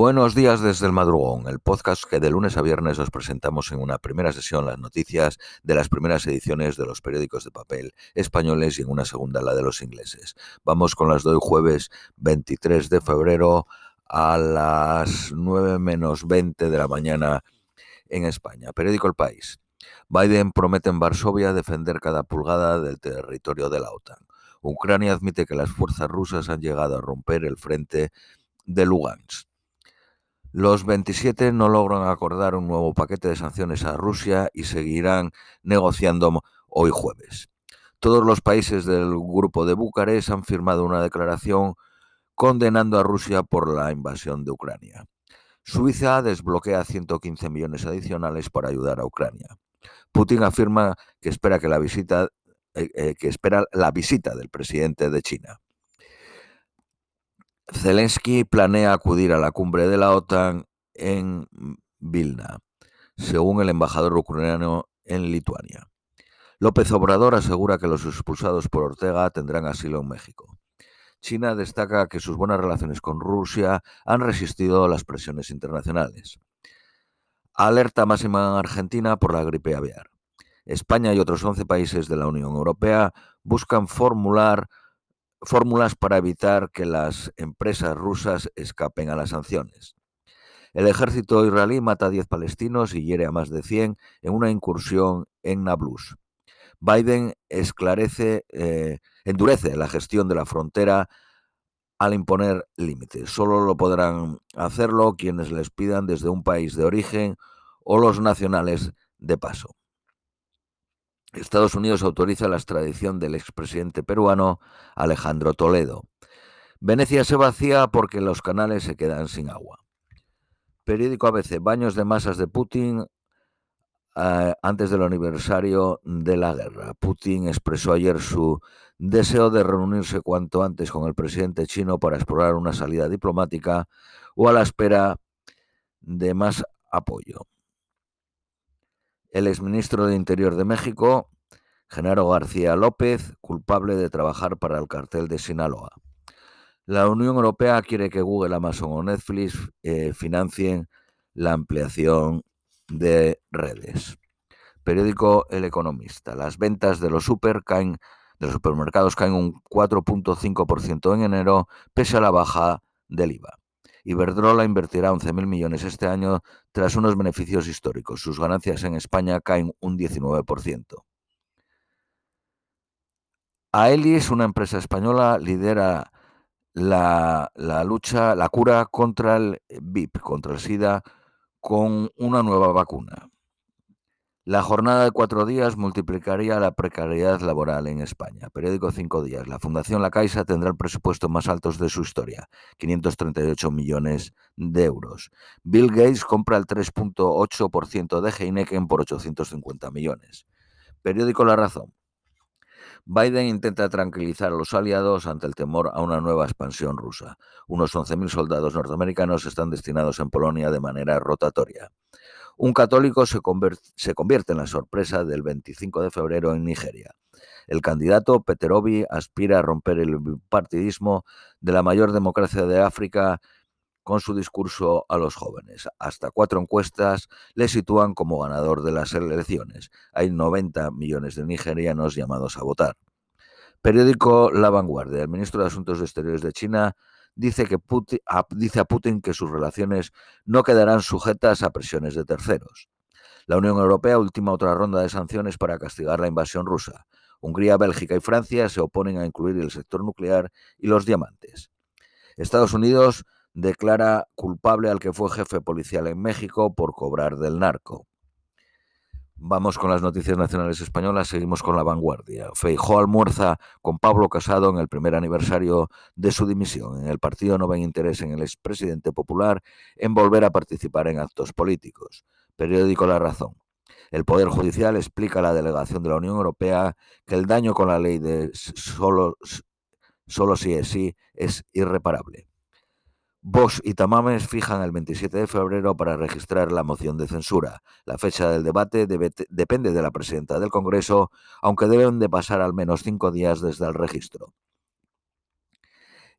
Buenos días desde el madrugón, el podcast que de lunes a viernes os presentamos en una primera sesión las noticias de las primeras ediciones de los periódicos de papel españoles y en una segunda la de los ingleses. Vamos con las de jueves 23 de febrero a las 9 menos 20 de la mañana en España. Periódico El País. Biden promete en Varsovia defender cada pulgada del territorio de la OTAN. Ucrania admite que las fuerzas rusas han llegado a romper el frente de Lugansk. Los 27 no logran acordar un nuevo paquete de sanciones a Rusia y seguirán negociando hoy jueves. Todos los países del grupo de Bucarest han firmado una declaración condenando a Rusia por la invasión de Ucrania. Suiza desbloquea 115 millones adicionales para ayudar a Ucrania. Putin afirma que espera que la visita eh, eh, que espera la visita del presidente de China. Zelensky planea acudir a la cumbre de la OTAN en Vilna, según el embajador ucraniano en Lituania. López Obrador asegura que los expulsados por Ortega tendrán asilo en México. China destaca que sus buenas relaciones con Rusia han resistido las presiones internacionales. Alerta máxima en Argentina por la gripe aviar. España y otros 11 países de la Unión Europea buscan formular fórmulas para evitar que las empresas rusas escapen a las sanciones. El ejército israelí mata a 10 palestinos y hiere a más de 100 en una incursión en Nablus. Biden esclarece, eh, endurece la gestión de la frontera al imponer límites. Solo lo podrán hacerlo quienes les pidan desde un país de origen o los nacionales de paso. Estados Unidos autoriza la extradición del expresidente peruano Alejandro Toledo. Venecia se vacía porque los canales se quedan sin agua. Periódico ABC, baños de masas de Putin eh, antes del aniversario de la guerra. Putin expresó ayer su deseo de reunirse cuanto antes con el presidente chino para explorar una salida diplomática o a la espera de más apoyo el exministro de Interior de México, Genaro García López, culpable de trabajar para el cartel de Sinaloa. La Unión Europea quiere que Google, Amazon o Netflix eh, financien la ampliación de redes. Periódico El Economista. Las ventas de los, super caen, de los supermercados caen un 4.5% en enero, pese a la baja del IVA. Iberdrola invertirá 11.000 millones este año tras unos beneficios históricos. Sus ganancias en España caen un 19%. Aelis, una empresa española, lidera la, la, lucha, la cura contra el VIP, contra el SIDA, con una nueva vacuna. La jornada de cuatro días multiplicaría la precariedad laboral en España. Periódico Cinco Días. La Fundación La Caixa tendrá el presupuesto más alto de su historia, 538 millones de euros. Bill Gates compra el 3.8% de Heineken por 850 millones. Periódico La Razón. Biden intenta tranquilizar a los aliados ante el temor a una nueva expansión rusa. Unos 11.000 soldados norteamericanos están destinados en Polonia de manera rotatoria. Un católico se, convierte en la sorpresa del 25 de febrero en Nigeria. El candidato Peter Obi aspira a romper el partidismo de la mayor democracia de África con su discurso a los jóvenes. Hasta cuatro encuestas le sitúan como ganador de las elecciones. Hay 90 millones de nigerianos llamados a votar. Periódico La Vanguardia. El ministro de Asuntos Exteriores de China dice, que dice a Putin que sus relaciones no quedarán sujetas a presiones de terceros. La Unión Europea ultima otra ronda de sanciones para castigar la invasión rusa. Hungría, Bélgica y Francia se oponen a incluir el sector nuclear y los diamantes. Estados Unidos declara culpable al que fue jefe policial en México por cobrar del narco. Vamos con las noticias nacionales españolas, seguimos con la vanguardia. Feijó almuerza con Pablo Casado en el primer aniversario de su dimisión. En el partido no ven interés en el expresidente popular en volver a participar en actos políticos. Periódico La Razón. El Poder Judicial explica a la delegación de la Unión Europea que el daño con la ley de solo, solo si es sí es irreparable. Bosch y Tamames fijan el 27 de febrero para registrar la moción de censura. La fecha del debate depende de la presidenta del Congreso, aunque deben de pasar al menos cinco días desde el registro.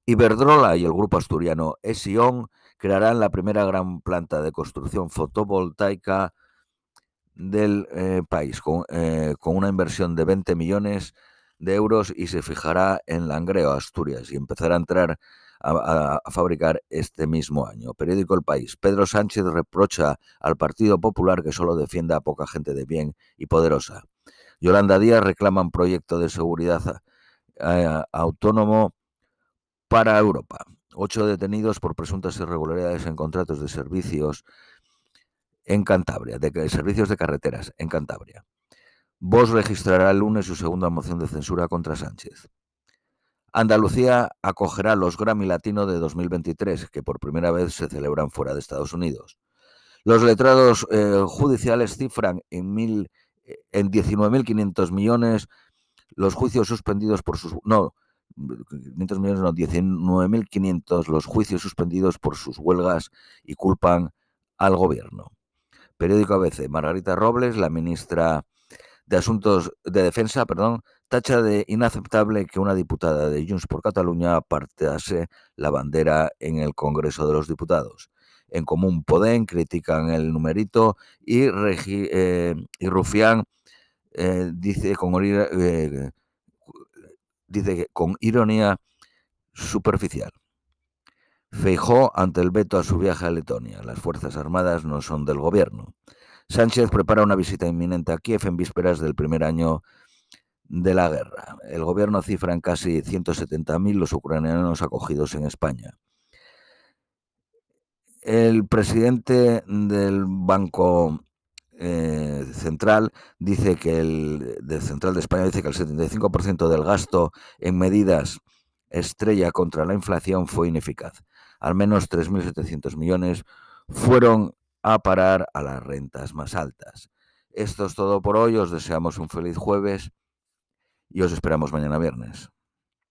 Iberdrola y el grupo asturiano Esion crearán la primera gran planta de construcción fotovoltaica del eh, país, eh, con, una inversión de 20 millones de euros y se fijará en Langreo, Asturias, y empezará a entrar a, fabricar este mismo año. Periódico El País. Pedro Sánchez reprocha al Partido Popular que solo defienda a poca gente de bien y poderosa. Yolanda Díaz reclama un proyecto de seguridad eh, autónomo para Europa. Ocho detenidos por presuntas irregularidades en contratos de servicios en Cantabria, de servicios de carreteras en Cantabria. Vos registrará el lunes su segunda moción de censura contra Sánchez. Andalucía acogerá los Grammy Latino de 2023, que por primera vez se celebran fuera de Estados Unidos. Los letrados eh, judiciales cifran en, mil, eh, en 19.500 millones los juicios suspendidos por sus... No, 500 millones, no, 19.500 los juicios suspendidos por sus huelgas y culpan al gobierno. Periódico ABC, Margarita Robles, la ministra de Asuntos de Defensa, perdón, tacha de inaceptable que una diputada de Junts por Cataluña apartase la bandera en el Congreso de los Diputados. En Común Podem critican el numerito y, eh, y Rufián eh, dice, con, eh, con ironía superficial. Feijó ante el veto a su viaje a Letonia. Las Fuerzas Armadas no son del gobierno. Sánchez prepara una visita inminente a Kiev en vísperas del primer año de la guerra. El gobierno cifra en casi 170.000 los ucranianos acogidos en España. El presidente del Banco eh, Central dice que el del Central de España dice que el 75% del gasto en medidas estrella contra la inflación fue ineficaz. Al menos 3.700 millones fueron a parar a las rentas más altas. Esto es todo por hoy. Os deseamos un feliz jueves y os esperamos mañana viernes.